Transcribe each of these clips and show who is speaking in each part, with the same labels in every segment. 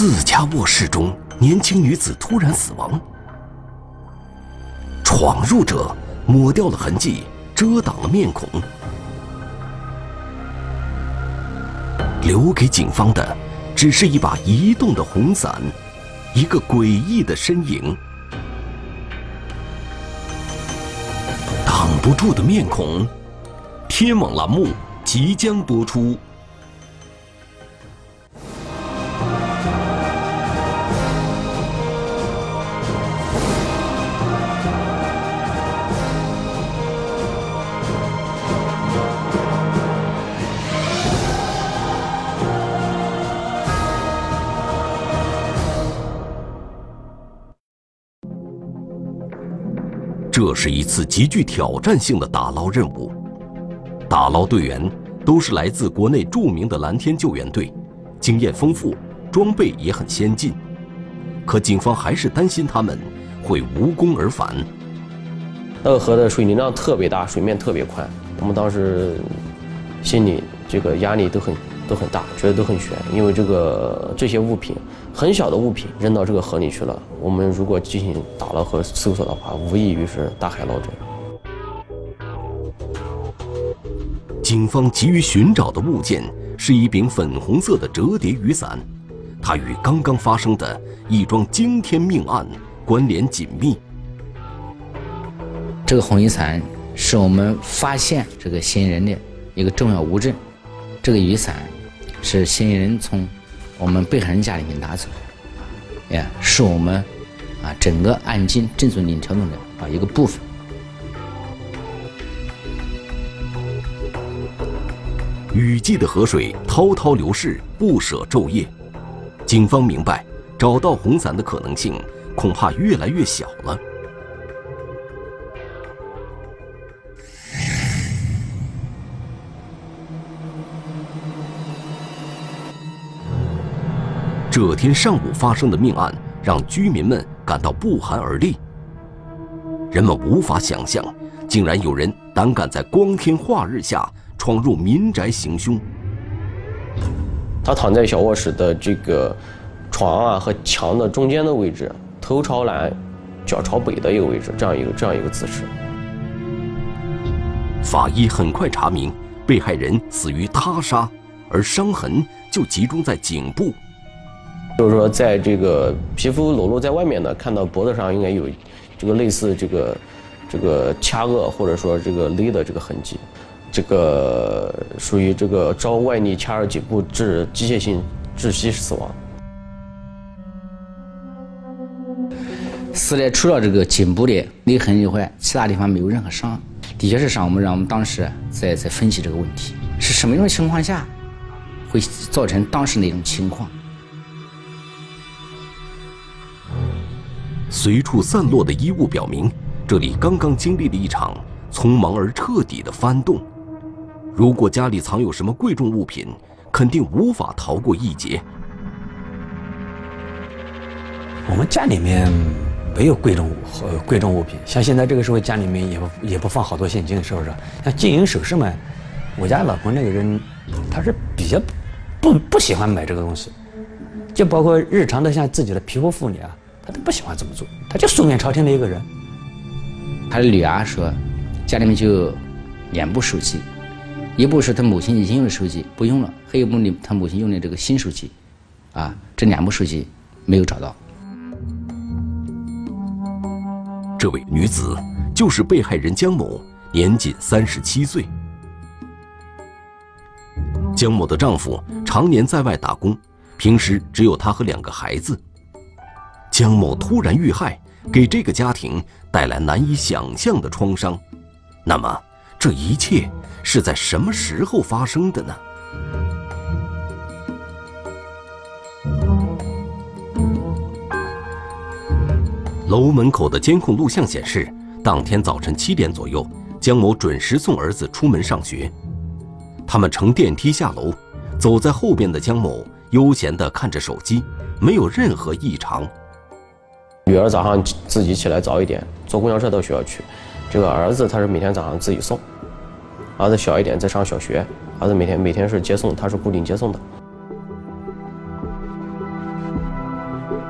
Speaker 1: 自家卧室中，年轻女子突然死亡。闯入者抹掉了痕迹，遮挡了面孔，留给警方的只是一把移动的红伞，一个诡异的身影。挡不住的面孔，天网栏目即将播出。是一次极具挑战性的打捞任务，打捞队员都是来自国内著名的蓝天救援队，经验丰富，装备也很先进。可警方还是担心他们会无功而返。
Speaker 2: 那个河的水流量特别大，水面特别宽，我们当时心里这个压力都很。都很大，觉得都很悬，因为这个这些物品很小的物品扔到这个河里去了。我们如果进行打捞和搜索的话，无异于是大海捞针。
Speaker 1: 警方急于寻找的物件是一柄粉红色的折叠雨伞，它与刚刚发生的一桩惊天命案关联紧密。
Speaker 3: 这个红雨伞是我们发现这个嫌疑人的一个重要物证，这个雨伞。是嫌疑人从我们被害人家里面拿走，呀，是我们啊整个案件正罪链条中的啊一个部分。
Speaker 1: 雨季的河水滔滔流逝，不舍昼夜，警方明白，找到红伞的可能性恐怕越来越小了。这天上午发生的命案让居民们感到不寒而栗。人们无法想象，竟然有人胆敢在光天化日下闯入民宅行凶。
Speaker 2: 他躺在小卧室的这个床啊和墙的中间的位置，头朝南，脚朝北的一个位置，这样一个这样一个姿势。
Speaker 1: 法医很快查明，被害人死于他杀，而伤痕就集中在颈部。
Speaker 2: 就是说，在这个皮肤裸露在外面的，看到脖子上应该有这个类似这个这个掐扼或者说这个勒的这个痕迹，这个属于这个遭外力掐入颈部致机械性窒息死亡。
Speaker 3: 死的除了这个颈部的勒痕以外，其他地方没有任何伤。的确是伤，我们让我们当时在在分析这个问题，是什么样的情况下会造成当时那种情况？
Speaker 1: 随处散落的衣物表明，这里刚刚经历了一场匆忙而彻底的翻动。如果家里藏有什么贵重物品，肯定无法逃过一劫。
Speaker 4: 我们家里面没有贵重物呃贵重物品，像现在这个时候家里面也也不放好多现金，是不是？像金银首饰嘛，我家老婆那个人，她是比较不不喜欢买这个东西，就包括日常的像自己的皮肤护理啊。他都不喜欢这么做，他就素面朝天的一个人。
Speaker 3: 他的女儿说，家里面就两部手机，一部是他母亲已经用的手机不用了，还有一部呢他母亲用的这个新手机，啊，这两部手机没有找到。
Speaker 1: 这位女子就是被害人江某，年仅三十七岁。江某的丈夫常年在外打工，平时只有她和两个孩子。江某突然遇害，给这个家庭带来难以想象的创伤。那么，这一切是在什么时候发生的呢？楼门口的监控录像显示，当天早晨七点左右，江某准时送儿子出门上学。他们乘电梯下楼，走在后边的江某悠闲地看着手机，没有任何异常。
Speaker 2: 女儿早上自己起来早一点，坐公交车到学校去。这个儿子他是每天早上自己送，儿子小一点在上小学，儿子每天每天是接送，他是固定接送的。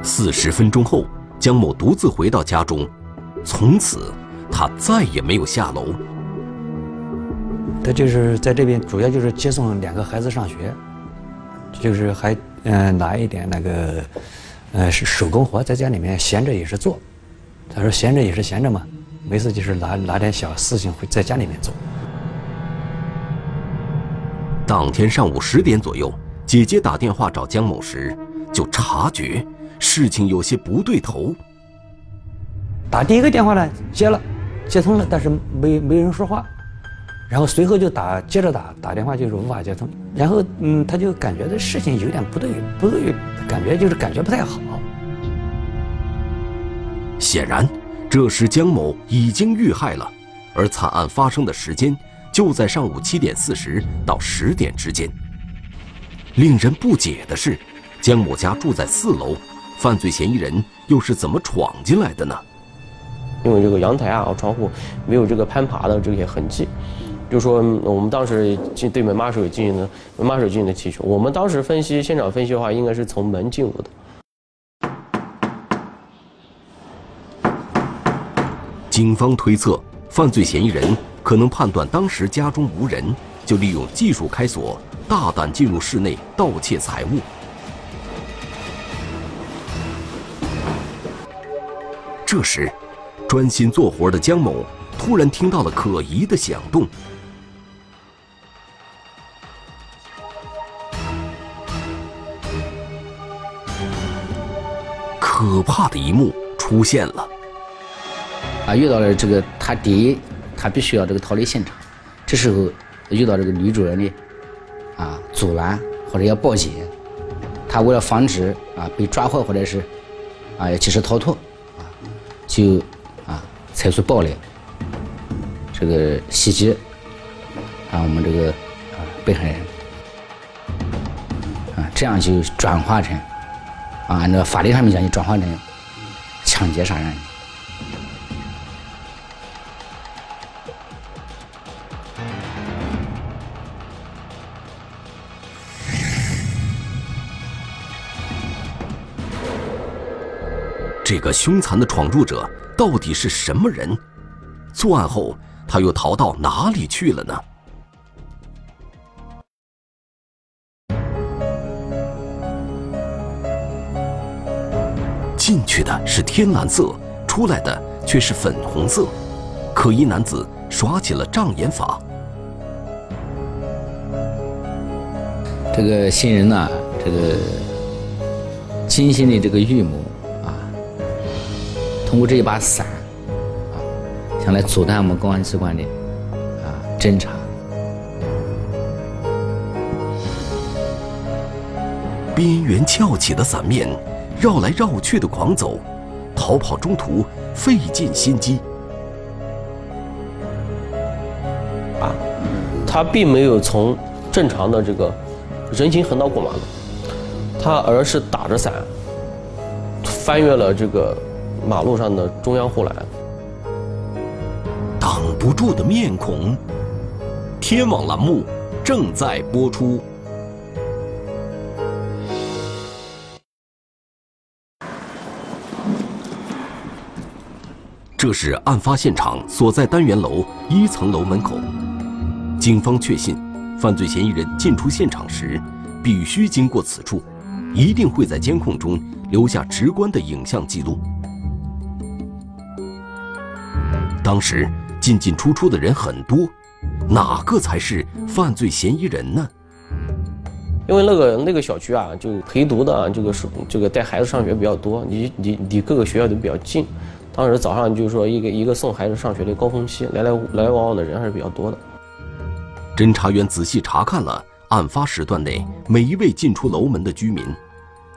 Speaker 1: 四十分钟后，江某独自回到家中，从此他再也没有下楼。
Speaker 4: 他就是在这边，主要就是接送两个孩子上学，就是还嗯拿一点那个，呃是手工活，在家里面闲着也是做。他说闲着也是闲着嘛，没事就是拿拿点小事情会在家里面做。
Speaker 1: 当天上午十点左右，姐姐打电话找江某时，就察觉事情有些不对头。
Speaker 4: 打第一个电话呢，接了，接通了，但是没没人说话。然后随后就打，接着打打电话就是无法接通，然后嗯，他就感觉这事情有点不对，不对，感觉就是感觉不太好。
Speaker 1: 显然，这时江某已经遇害了，而惨案发生的时间就在上午七点四十到十点之间。令人不解的是，江某家住在四楼，犯罪嫌疑人又是怎么闯进来的呢？
Speaker 2: 因为这个阳台啊、窗户没有这个攀爬的这些痕迹。就说我们当时进对门把手进行的门把手进行的提取，我们当时分析现场分析的话，应该是从门进入的。
Speaker 1: 警方推测，犯罪嫌疑人可能判断当时家中无人，就利用技术开锁，大胆进入室内盗窃财物。这时，专心做活的江某突然听到了可疑的响动。可怕的一幕出现了！
Speaker 3: 啊，遇到了这个，他第一，他必须要这个逃离现场。这时候遇到这个女主人的啊阻拦或者要报警，他为了防止啊被抓获或者是啊要及时逃脱啊，就啊采取暴力这个袭击啊我们这个啊被害人啊，这样就转化成。啊，按照法律上面讲，你转化成抢劫杀人。
Speaker 1: 这个凶残的闯入者到底是什么人？作案后，他又逃到哪里去了呢？进去的是天蓝色，出来的却是粉红色。可疑男子耍起了障眼法。
Speaker 3: 这个新人呢，这个精心的这个预谋啊，通过这一把伞啊，想来阻断我们公安机关的啊侦查。
Speaker 1: 边缘翘起的伞面。绕来绕去的狂走，逃跑中途费尽心机。
Speaker 2: 啊，他并没有从正常的这个人行横道过马路，他而是打着伞翻越了这个马路上的中央护栏。
Speaker 1: 挡不住的面孔，天网栏目正在播出。这是案发现场所在单元楼一层楼门口。警方确信，犯罪嫌疑人进出现场时，必须经过此处，一定会在监控中留下直观的影像记录。当时进进出出的人很多，哪个才是犯罪嫌疑人呢？
Speaker 2: 因为那个那个小区啊，就陪读的这个是这个带孩子上学比较多，离离离各个学校都比较近。当时早上就是说一个一个送孩子上学的高峰期，来来来来往往的人还是比较多的。
Speaker 1: 侦查员仔细查看了案发时段内每一位进出楼门的居民，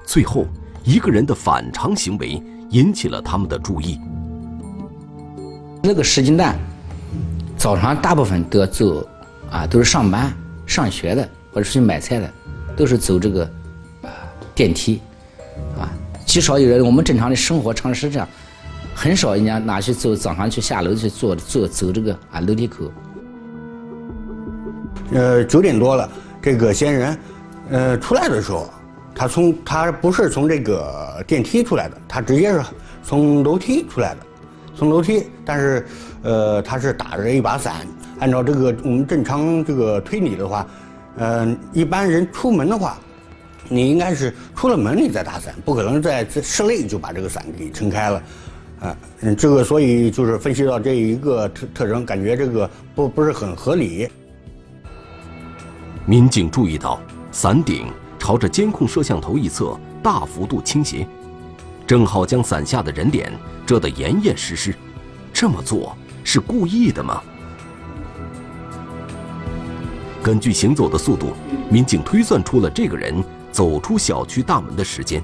Speaker 1: 最后一个人的反常行为引起了他们的注意。
Speaker 3: 那个时间段，早上大部分都要走，啊，都是上班、上学的，或者出去买菜的，都是走这个啊电梯，啊，极少有人我们正常的生活常识这样。很少人家拿去走，早上去下楼去坐坐走这个啊楼梯口。
Speaker 5: 呃，九点多了，这个嫌疑人，呃，出来的时候，他从他不是从这个电梯出来的，他直接是从楼梯出来的，从楼梯，但是呃他是打着一把伞。按照这个我们正常这个推理的话，嗯，一般人出门的话，你应该是出了门你再打伞，不可能在室内就把这个伞给撑开了，啊，嗯，这个所以就是分析到这一个特特征，感觉这个不不是很合理。
Speaker 1: 民警注意到伞顶朝着监控摄像头一侧大幅度倾斜，正好将伞下的人脸遮得严严实实。这么做是故意的吗？根据行走的速度，民警推算出了这个人走出小区大门的时间。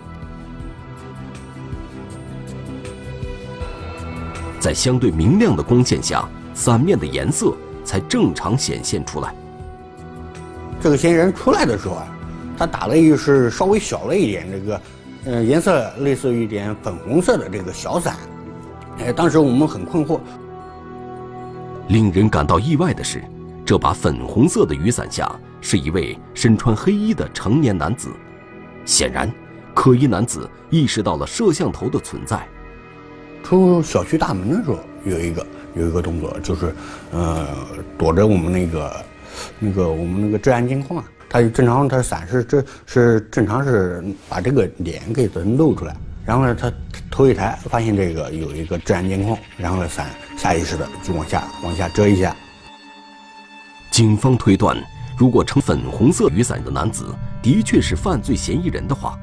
Speaker 1: 在相对明亮的光线下，伞面的颜色才正常显现出来。
Speaker 5: 这个嫌疑人出来的时候啊，他打了一是稍微小了一点，这个，呃，颜色类似于一点粉红色的这个小伞。哎，当时我们很困惑。
Speaker 1: 令人感到意外的是。这把粉红色的雨伞下是一位身穿黑衣的成年男子，显然，可疑男子意识到了摄像头的存在。
Speaker 5: 出小区大门的时候，有一个有一个动作，就是呃躲着我们那个那个我们那个治安监控啊。他正常，他伞是这是正常是把这个脸给咱露出来，然后呢，他头一抬发现这个有一个治安监控，然后呢伞下意识的就往下往下遮一下。
Speaker 1: 警方推断，如果撑粉红色雨伞的男子的确是犯罪嫌疑人的话，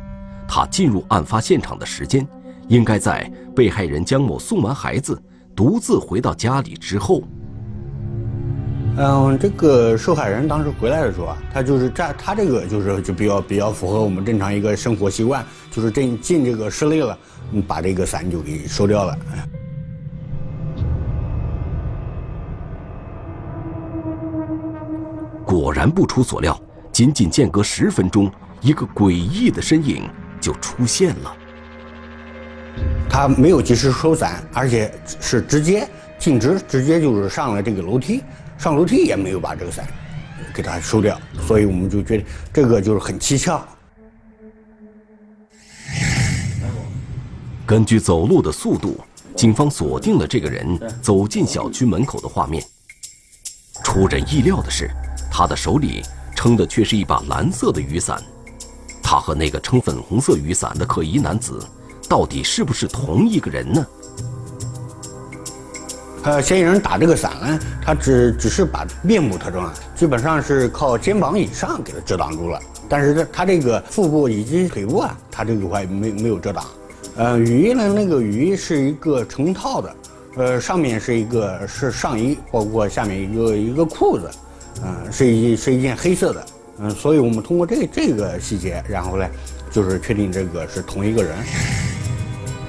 Speaker 1: 他进入案发现场的时间，应该在被害人江某送完孩子，独自回到家里之后。
Speaker 5: 嗯，这个受害人当时回来的时候啊，他就是这，他这个就是就比较比较符合我们正常一个生活习惯，就是进进这个室内了，把这个伞就给收掉了。
Speaker 1: 果然不出所料，仅仅间隔十分钟，一个诡异的身影就出现了。
Speaker 5: 他没有及时收伞，而且是直接径直，直接就是上了这个楼梯，上楼梯也没有把这个伞给他收掉，所以我们就觉得这个就是很蹊跷。
Speaker 1: 根据走路的速度，警方锁定了这个人走进小区门口的画面。出人意料的是。他的手里撑的却是一把蓝色的雨伞，他和那个撑粉红色雨伞的可疑男子，到底是不是同一个人呢？
Speaker 5: 呃，嫌疑人打这个伞呢，他只只是把面部特征啊，基本上是靠肩膀以上给他遮挡住了，但是他他这个腹部以及腿部啊，他这个块没没有遮挡。呃，雨衣呢，那个雨衣是一个成套的，呃，上面是一个是上衣，包括下面一个一个裤子。嗯，是一是一件黑色的，嗯，所以我们通过这这个细节，然后呢，就是确定这个是同一个人。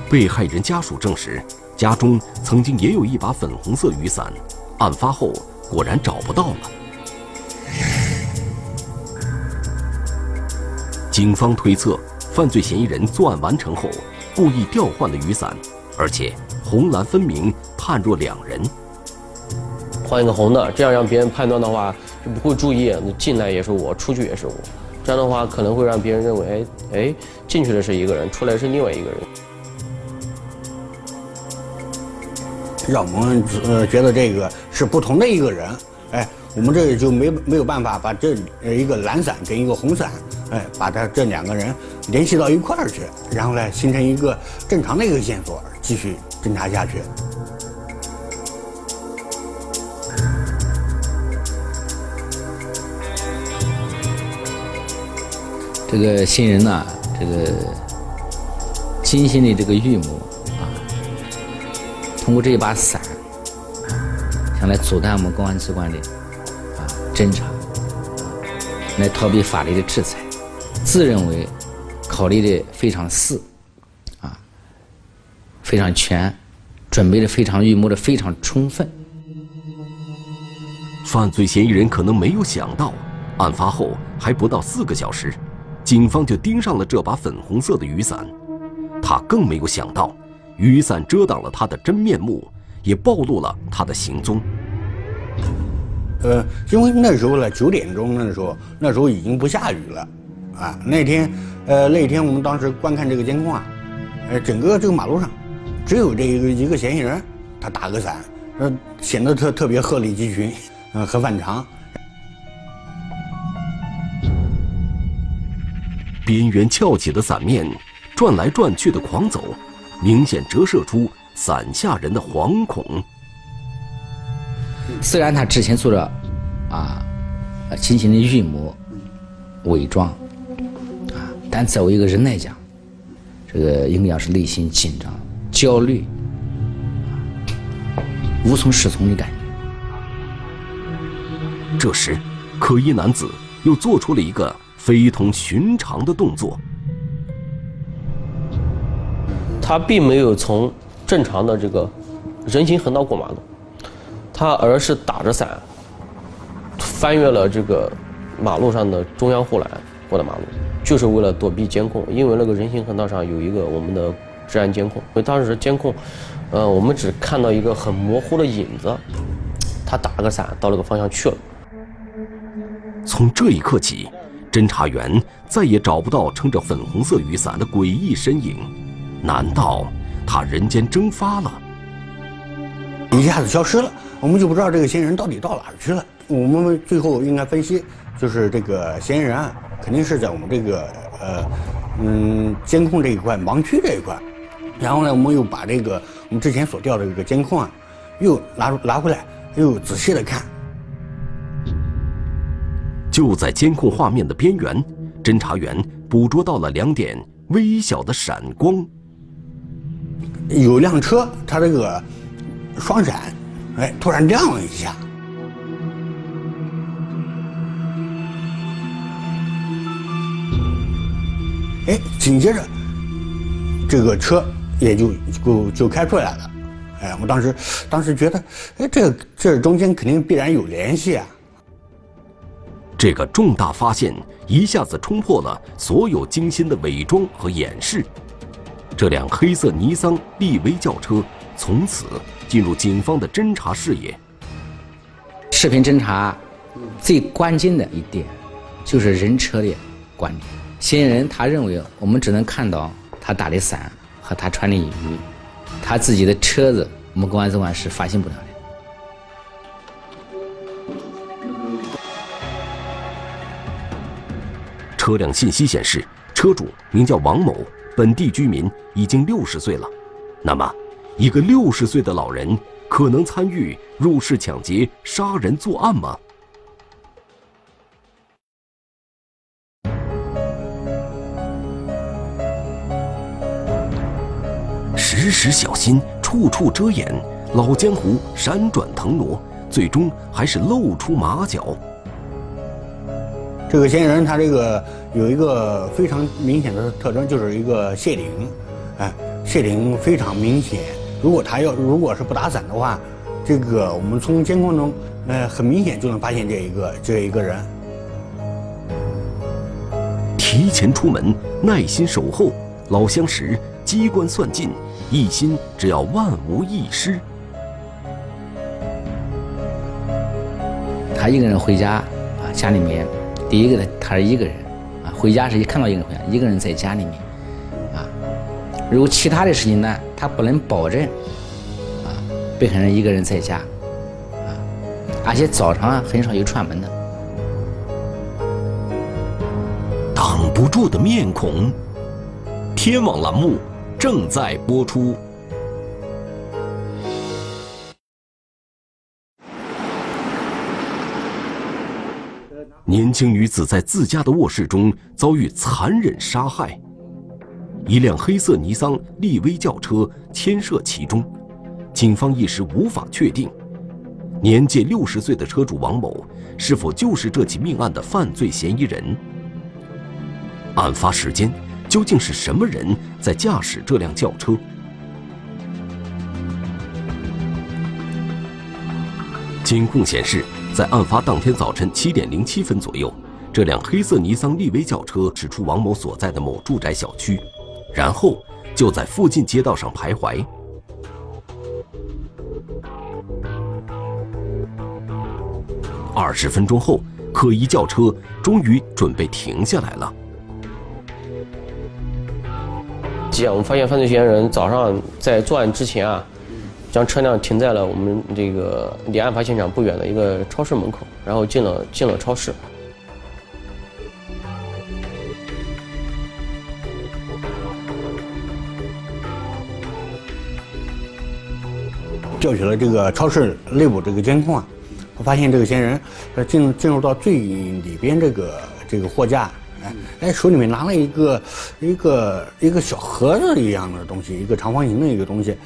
Speaker 1: 被害人家属证实，家中曾经也有一把粉红色雨伞，案发后果然找不到了。警方推测，犯罪嫌疑人作案完成后，故意调换了雨伞，而且红蓝分明，判若两人。
Speaker 2: 换一个红的，这样让别人判断的话就不会注意，进来也是我，出去也是我，这样的话可能会让别人认为，哎哎，进去的是一个人，出来是另外一个人，
Speaker 5: 让我们呃觉得这个是不同的一个人，哎，我们这里就没没有办法把这一个蓝伞跟一个红伞，哎，把他这两个人联系到一块儿去，然后呢形成一个正常的一个线索，继续侦查下去。
Speaker 3: 这个新人呢，这个精心的这个预谋，通过这一把伞，想来阻断我们公安机关的啊侦查，来逃避法律的制裁，自认为考虑的非常细啊，非常全，准备的非常预谋的非常充分。
Speaker 1: 犯罪嫌疑人可能没有想到，案发后还不到四个小时。警方就盯上了这把粉红色的雨伞，他更没有想到，雨伞遮挡了他的真面目，也暴露了他的行踪。
Speaker 5: 呃，因为那时候呢，九点钟那时候，那时候已经不下雨了，啊，那天，呃，那天我们当时观看这个监控啊，呃，整个这个马路上，只有这一个一个嫌疑人，他打个伞，呃，显得特特别鹤立鸡群，呃，很反常。
Speaker 1: 边缘翘起的伞面，转来转去的狂走，明显折射出伞下人的惶恐。
Speaker 3: 虽然他之前做着啊，精心的预谋、伪装啊，但作为一个人来讲，这个应该是内心紧张、焦虑、无从适从的感觉。
Speaker 1: 这时，可疑男子又做出了一个。非同寻常的动作，
Speaker 2: 他并没有从正常的这个人行横道过马路，他而是打着伞翻越了这个马路上的中央护栏过的马路，就是为了躲避监控。因为那个人行横道上有一个我们的治安监控，所以当时监控，呃，我们只看到一个很模糊的影子，他打了个伞到那个方向去了。
Speaker 1: 从这一刻起。侦查员再也找不到撑着粉红色雨伞的诡异身影，难道他人间蒸发了？
Speaker 5: 一下子消失了，我们就不知道这个嫌疑人到底到哪儿去了。我们最后应该分析，就是这个嫌疑人啊，肯定是在我们这个呃嗯监控这一块盲区这一块。然后呢，我们又把这个我们之前所调的这个监控啊，又拿拿回来，又仔细的看。
Speaker 1: 就在监控画面的边缘，侦查员捕捉到了两点微小的闪光。
Speaker 5: 有辆车，它这个双闪，哎，突然亮了一下。哎，紧接着，这个车也就就就开出来了。哎，我当时当时觉得，哎，这这中间肯定必然有联系啊。
Speaker 1: 这个重大发现一下子冲破了所有精心的伪装和掩饰，这辆黑色尼桑利威轿车从此进入警方的侦查视野。
Speaker 3: 视频侦查最关键的一点就是人车的关联。嫌疑人他认为我们只能看到他打的伞和他穿的雨衣，他自己的车子我们公安机关是发现不了的。
Speaker 1: 车辆信息显示，车主名叫王某，本地居民，已经六十岁了。那么，一个六十岁的老人可能参与入室抢劫、杀人作案吗？时时小心，处处遮掩，老江湖闪转腾挪，最终还是露出马脚。
Speaker 5: 这个嫌疑人他这个有一个非常明显的特征，就是一个谢顶，哎，谢顶非常明显。如果他要如果是不打伞的话，这个我们从监控中，呃，很明显就能发现这一个这一个人。
Speaker 1: 提前出门，耐心守候，老相识，机关算尽，一心只要万无一失。
Speaker 3: 他一个人回家啊，家里面。第一个呢，他是一个人，啊，回家是一看到一个人回家，一个人在家里面，啊，如果其他的事情呢，他不能保证，啊，被害人一个人在家，啊，而且早上啊很少有串门的。
Speaker 1: 挡不住的面孔，天网栏目正在播出。年轻女子在自家的卧室中遭遇残忍杀害，一辆黑色尼桑利威轿车牵涉其中，警方一时无法确定，年届六十岁的车主王某是否就是这起命案的犯罪嫌疑人。案发时间究竟是什么人在驾驶这辆轿车？监控显示。在案发当天早晨七点零七分左右这辆黑色尼桑骊威轿车驶出王某所在的某住宅小区然后就在附近街道上徘徊。二十分钟后可疑轿车终于准备停下来了。
Speaker 2: 姐我们发现犯罪嫌疑人早上在作案之前啊将车辆停在了我们这个离案发现场不远的一个超市门口，然后进了进了超市。
Speaker 5: 调取了这个超市内部这个监控啊，我发现这个嫌疑人，呃，进进入到最里边这个这个货架，哎哎，手里面拿了一个一个一个小盒子一样的东西，一个长方形的一个东西。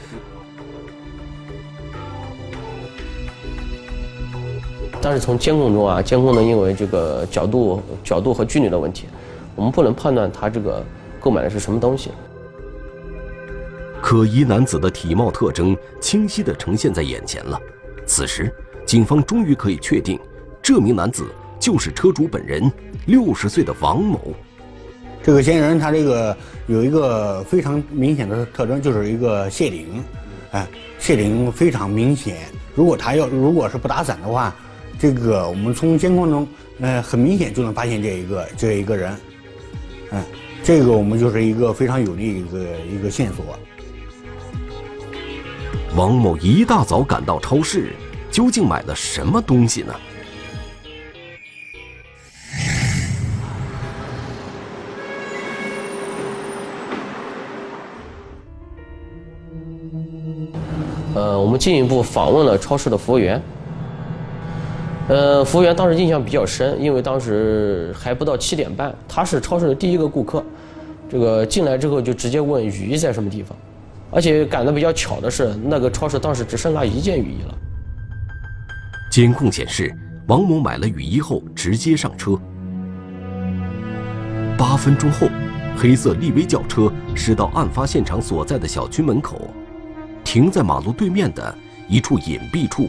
Speaker 2: 但是从监控中啊，监控呢因为这个角度角度和距离的问题，我们不能判断他这个购买的是什么东西。
Speaker 1: 可疑男子的体貌特征清晰地呈现在眼前了。此时，警方终于可以确定，这名男子就是车主本人，六十岁的王某。
Speaker 5: 这个嫌疑人他这个有一个非常明显的特征，就是一个谢顶，哎，谢顶非常明显。如果他要如果是不打伞的话，这个我们从监控中，呃，很明显就能发现这一个这一个人，嗯，这个我们就是一个非常有利一个一个线索。
Speaker 1: 王某一大早赶到超市，究竟买了什么东西呢？
Speaker 2: 呃，我们进一步访问了超市的服务员。呃，服务员当时印象比较深，因为当时还不到七点半，他是超市的第一个顾客，这个进来之后就直接问雨衣在什么地方。而且赶得比较巧的是，那个超市当时只剩下一件雨衣了。
Speaker 1: 监控显示，王某买了雨衣后直接上车。八分钟后，黑色力威轿车驶到案发现场所在的小区门口，停在马路对面的一处隐蔽处。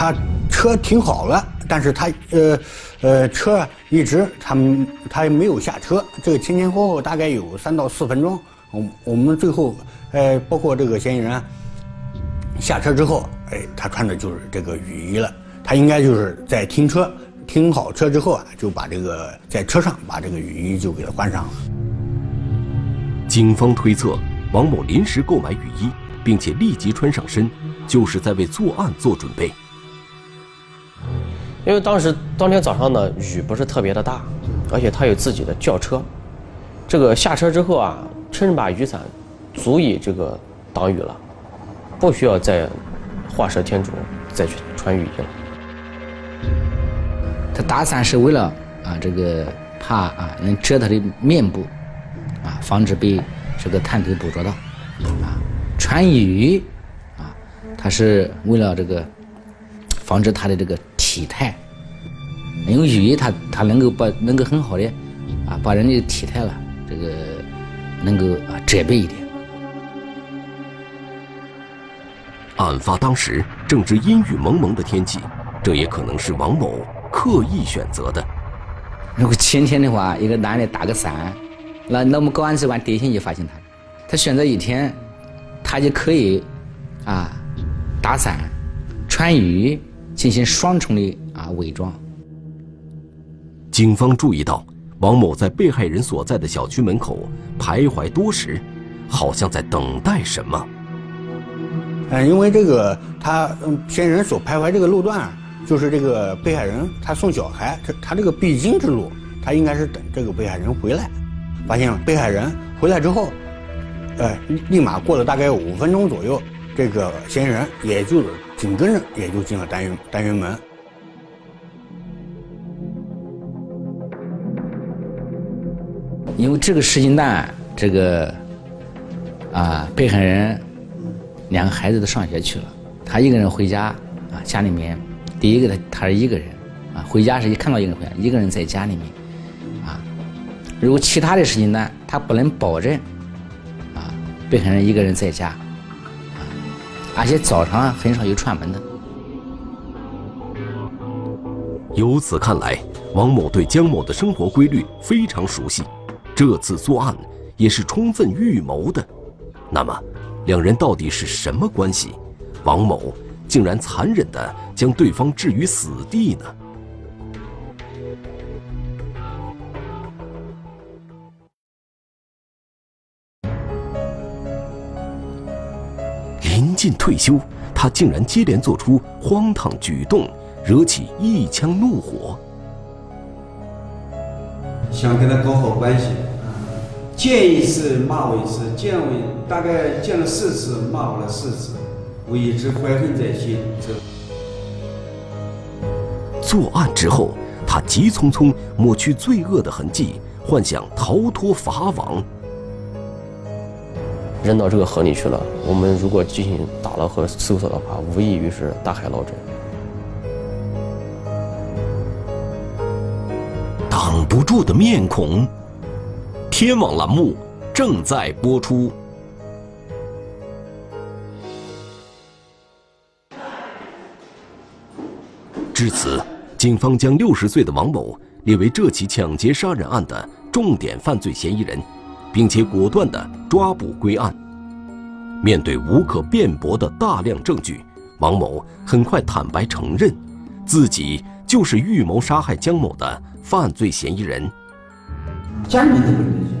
Speaker 5: 他车停好了，但是他呃呃车一直他们他没有下车，这个前前后后大概有三到四分钟。我我们最后，呃，包括这个嫌疑人下车之后，哎，他穿的就是这个雨衣了。他应该就是在停车停好车之后啊，就把这个在车上把这个雨衣就给他换上了。
Speaker 1: 警方推测，王某临时购买雨衣，并且立即穿上身，就是在为作案做准备。
Speaker 2: 因为当时当天早上呢，雨不是特别的大，而且他有自己的轿车，这个下车之后啊。撑把雨伞，足以这个挡雨了，不需要再画蛇添足，再去穿雨衣了。
Speaker 3: 他打伞是为了啊，这个怕啊能遮他的面部，啊，防止被这个探头捕捉到。啊，穿雨衣啊，他是为了这个防止他的这个体态，因为雨衣它它能够把能够很好的啊把人的体态了这个。能够啊遮蔽一点。
Speaker 1: 案发当时正值阴雨蒙蒙的天气，这也可能是王某刻意选择的。
Speaker 3: 如果晴天的话，一个男的打个伞，那那我们公安机关第一天就发现他。他选择一天，他就可以啊打伞、穿雨，进行双重的啊伪装。
Speaker 1: 警方注意到。王某在被害人所在的小区门口徘徊多时，好像在等待什么。
Speaker 5: 嗯，因为这个他嗯，嫌疑人所徘徊这个路段，就是这个被害人他送小孩，他他这个必经之路，他应该是等这个被害人回来。发现被害人回来之后，呃，立马过了大概五分钟左右，这个嫌疑人也就紧跟着也就进了单元单元门。
Speaker 3: 因为这个时间段，这个啊，被害人两个孩子都上学去了，他一个人回家啊，家里面第一个他他是一个人啊，回家是一看到一个人回来，一个人在家里面啊。如果其他的时间段，他不能保证啊，被害人一个人在家，而且早上很少有串门的。
Speaker 1: 由此看来，王某对江某的生活规律非常熟悉。这次作案也是充分预谋的，那么，两人到底是什么关系？王某竟然残忍的将对方置于死地呢？近退休，他竟然接连做出荒唐举动，惹起一腔怒火。
Speaker 6: 想跟他搞好关系，见一次骂我一次，见我大概见了四次，骂我了四次，我一直怀恨在心。这
Speaker 1: 作案之后，他急匆匆抹去罪恶的痕迹，幻想逃脱法网。
Speaker 2: 扔到这个河里去了。我们如果进行打捞和搜索的话，无异于是大海捞针。
Speaker 1: 挡不住的面孔。天网栏目正在播出。至此，警方将六十岁的王某列为这起抢劫杀人案的重点犯罪嫌疑人。并且果断地抓捕归案。面对无可辩驳的大量证据，王某很快坦白承认，自己就是预谋杀害江某的犯罪嫌疑人。
Speaker 6: 家里面都不理解，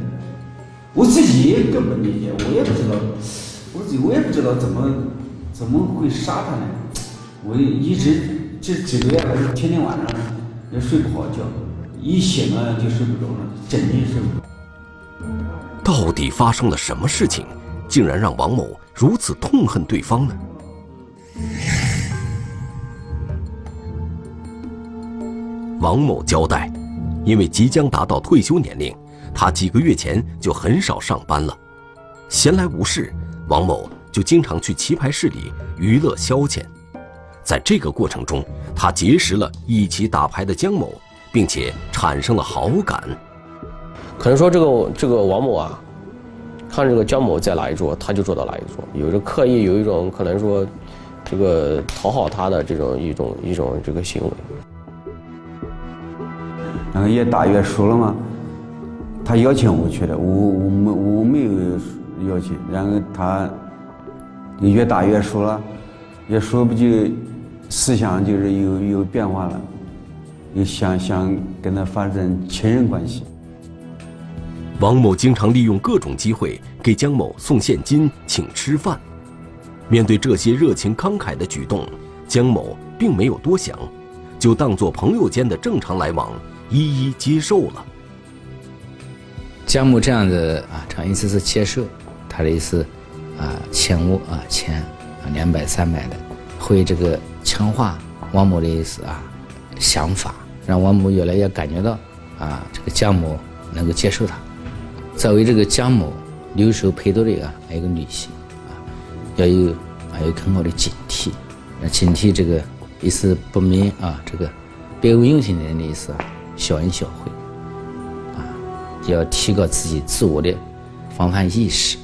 Speaker 6: 我自己也更不理解，我也不知道，我自己我也不知道怎么怎么会杀他呢？我一直这几个月来，天天晚上也睡不好觉，一醒了就睡不着了，整天睡不着。
Speaker 1: 到底发生了什么事情，竟然让王某如此痛恨对方呢？王某交代，因为即将达到退休年龄，他几个月前就很少上班了。闲来无事，王某就经常去棋牌室里娱乐消遣。在这个过程中，他结识了一起打牌的江某，并且产生了好感。
Speaker 2: 可能说这个这个王某啊，看这个江某在哪一桌，他就坐到哪一桌，有着刻意有一种可能说，这个讨好他的这种一种一种这个行为。
Speaker 6: 然后越打越输了嘛，他邀请我去的，我我没我没有邀请，然后他越打越输了，越输不就思想就是有有变化了，又想想跟他发生情人关系。
Speaker 1: 王某经常利用各种机会给江某送现金、请吃饭。面对这些热情慷慨的举动，江某并没有多想，就当做朋友间的正常来往，一一接受了。
Speaker 3: 江某这样的啊，常意思是接受，他的意思啊，欠我啊钱啊两百三百的，会这个强化王某的意思啊想法，让王某越来越感觉到啊这个江某能够接受他。作为这个江某留守陪读的啊，还有个女性啊，要有还有很好的警惕，那警惕这个意思不明啊，这个别有用心的人的意思啊，小恩小惠啊，要提高自己自我的防范意识。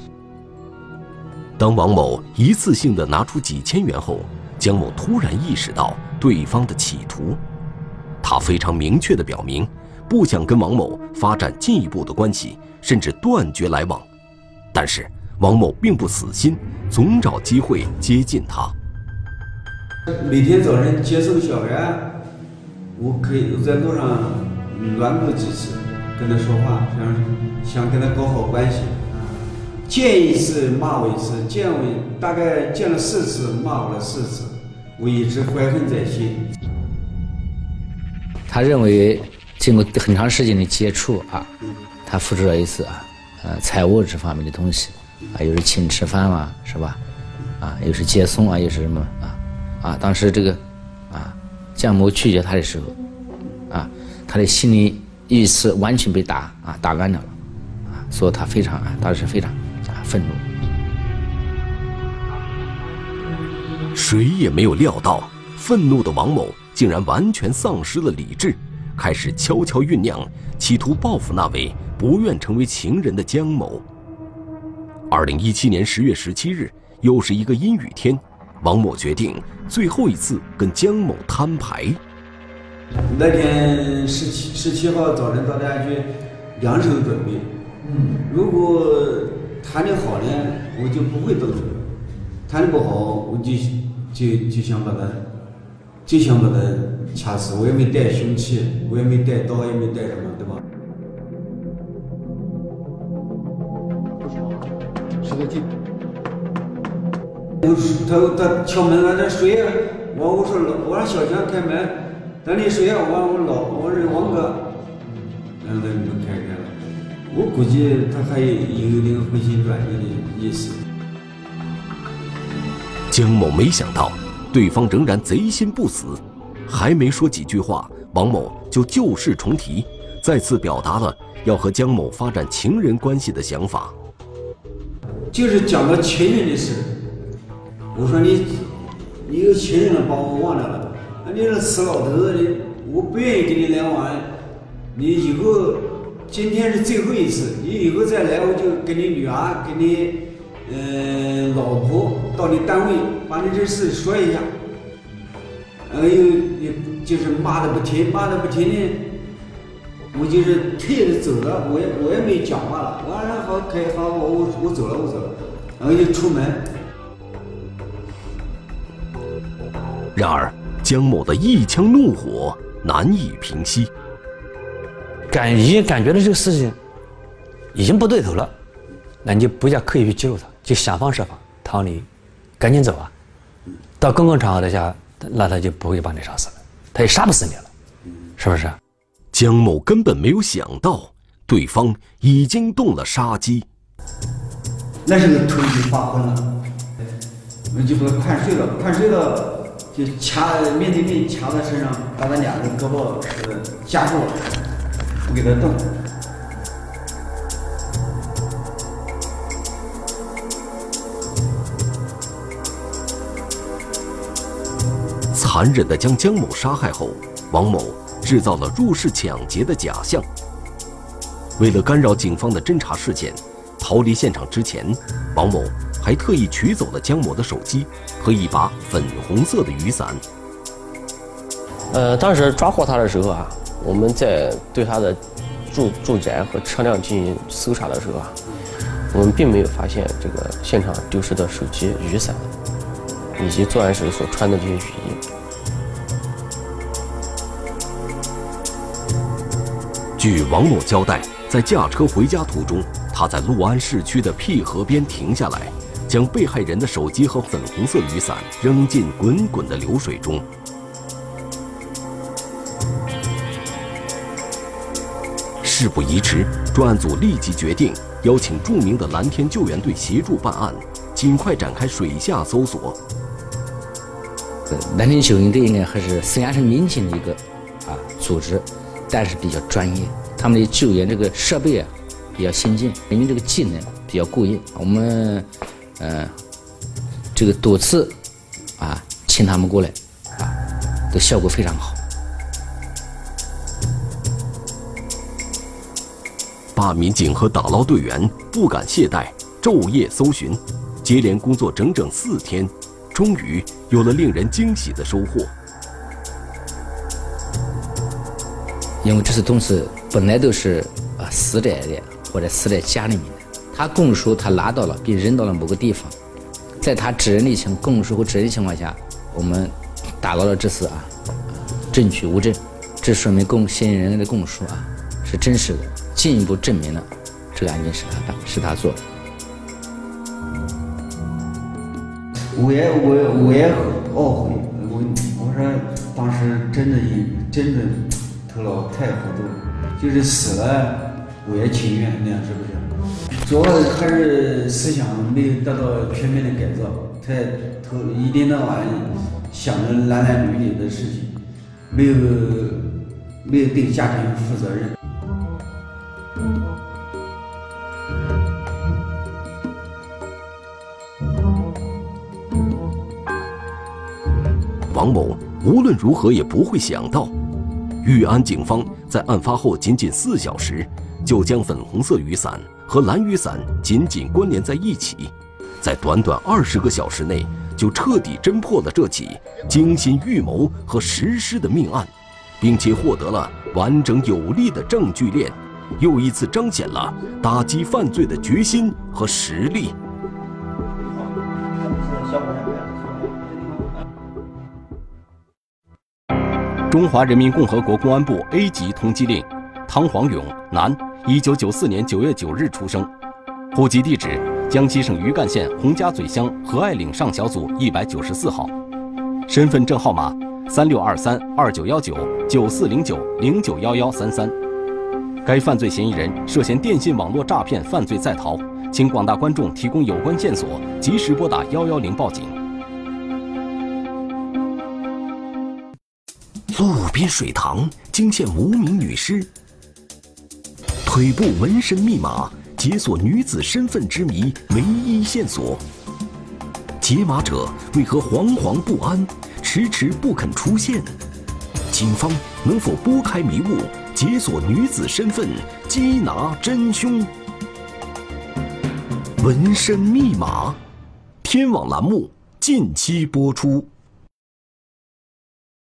Speaker 1: 当王某一次性的拿出几千元后，江某突然意识到对方的企图，他非常明确的表明，不想跟王某发展进一步的关系。甚至断绝来往，但是王某并不死心，总找机会接近他。
Speaker 6: 每天早晨接送小孩，我可以在路上拦过几次，跟他说话，想想跟他搞好关系。见一次骂我一次，见我大概见了四次，骂我了四次，我一直怀恨在心。
Speaker 3: 他认为经过很长时间的接触啊。他付出了一次啊，呃，财务这方面的东西，啊，又是请吃饭嘛，是吧？啊，又是接送啊，又是什么啊？啊，当时这个，啊，江某拒绝他的时候，啊，他的心理意识完全被打啊打乱了，啊，所以他非常啊，当时非常啊愤怒。
Speaker 1: 谁也没有料到，愤怒的王某竟然完全丧失了理智，开始悄悄酝酿，企图报复那位。不愿成为情人的江某。二零一七年十月十七日，又是一个阴雨天，王某决定最后一次跟江某摊牌。
Speaker 6: 那天十七十七号早晨到家去两手准备。嗯，如果谈的好呢，我就不会动手；谈的不好，我就就就想把他就想把他掐死。我也没带凶器，我也没带刀，也没带什么，对吧？他他敲门，了这谁呀。我我说老，我让小强开门，等你谁呀。我我老我是王哥，然后他门开开了。我估计他还有有点回心转意的意思。
Speaker 1: 江某没想到，对方仍然贼心不死，还没说几句话，王某就旧事重提，再次表达了要和江某发展情人关系的想法。
Speaker 6: 就是讲个情人的事，我说你，你有情人了，把我忘掉了。你这死老头子，你我不愿意跟你来往，你以后今天是最后一次，你以后再来，我就跟你女儿，跟你，嗯，老婆到你单位把你这事说一下。然后又又就是骂的不停，骂的不停呢，我就是退着走了，我也我也没讲话了。完了好可以好我我我走了我走了，然后就出门。
Speaker 1: 然而，江某的一腔怒火难以平息。
Speaker 4: 感已经感觉到这个事情已经不对头了，那你就不要刻意去激怒他，就想方设法，他说你赶紧走啊，到公共场合的下，那他就不会把你杀死了，他也杀不死你了，是不是？
Speaker 1: 江某根本没有想到，对方已经动了杀机。
Speaker 6: 那时候头已经发昏了，我们就把他看睡了，看睡了就掐面对面掐在身上，把他两个胳膊呃夹住了，不给他动。
Speaker 1: 残忍地将江某杀害后，王某制造了入室抢劫的假象。为了干扰警方的侦查事件，逃离现场之前，王某还特意取走了江某的手机和一把粉红色的雨伞。
Speaker 2: 呃，当时抓获他的时候啊，我们在对他的住住宅和车辆进行搜查的时候啊，我们并没有发现这个现场丢失的手机、雨伞，以及作案时所穿的这些雨衣。
Speaker 1: 据王某交代，在驾车回家途中，他在六安市区的碧河边停下来，将被害人的手机和粉红色雨伞扔进滚滚的流水中。事不宜迟，专案组立即决定邀请著名的蓝天救援队协助办案，尽快展开水下搜索。
Speaker 3: 蓝天救援队应该还是沈阳市民警的一个啊组织，但是比较专业，他们的救援这个设备啊比较先进，人民这个技能比较过硬。我们呃这个多次啊请他们过来啊，都效果非常好。
Speaker 1: 办案民警和打捞队员不敢懈怠，昼夜搜寻，接连工作整整四天，终于有了令人惊喜的收获。
Speaker 3: 因为这些东西本来都是啊死在的或者死在家里面的，他供述他拿到了并扔到了某个地方，在他指认的情供述和指认情况下，我们打捞了这次啊证据物证，这说明供嫌疑人的供述啊是真实的，进一步证明了这个案件是他办是他做的。
Speaker 6: 我也我我也很懊悔，我我说当时真的也真的头脑太糊涂，就是死了我也情愿那样，是不是？主要还是思想没有得到全面的改造，太头一天到晚想着男男女女的事情，没有没有对家庭负责任。
Speaker 1: 王某无论如何也不会想到，玉安警方在案发后仅仅四小时，就将粉红色雨伞和蓝雨伞紧紧关联在一起，在短短二十个小时内就彻底侦破了这起精心预谋和实施的命案，并且获得了完整有力的证据链，又一次彰显了打击犯罪的决心和实力。中华人民共和国公安部 A 级通缉令：汤黄勇，男，一九九四年九月九日出生，户籍地址江西省余干县洪家嘴乡何爱岭上小组一百九十四号，身份证号码三六二三二九幺九九四零九零九幺幺三三。该犯罪嫌疑人涉嫌电信网络诈骗犯罪在逃，请广大观众提供有关线索，及时拨打幺幺零报警。边水塘惊现无名女尸，腿部纹身密码解锁女子身份之谜唯一线索。解码者为何惶惶不安，迟迟不肯出现？警方能否拨开迷雾？解锁女子身份，缉拿真凶。纹身密码，天网栏目近期播出。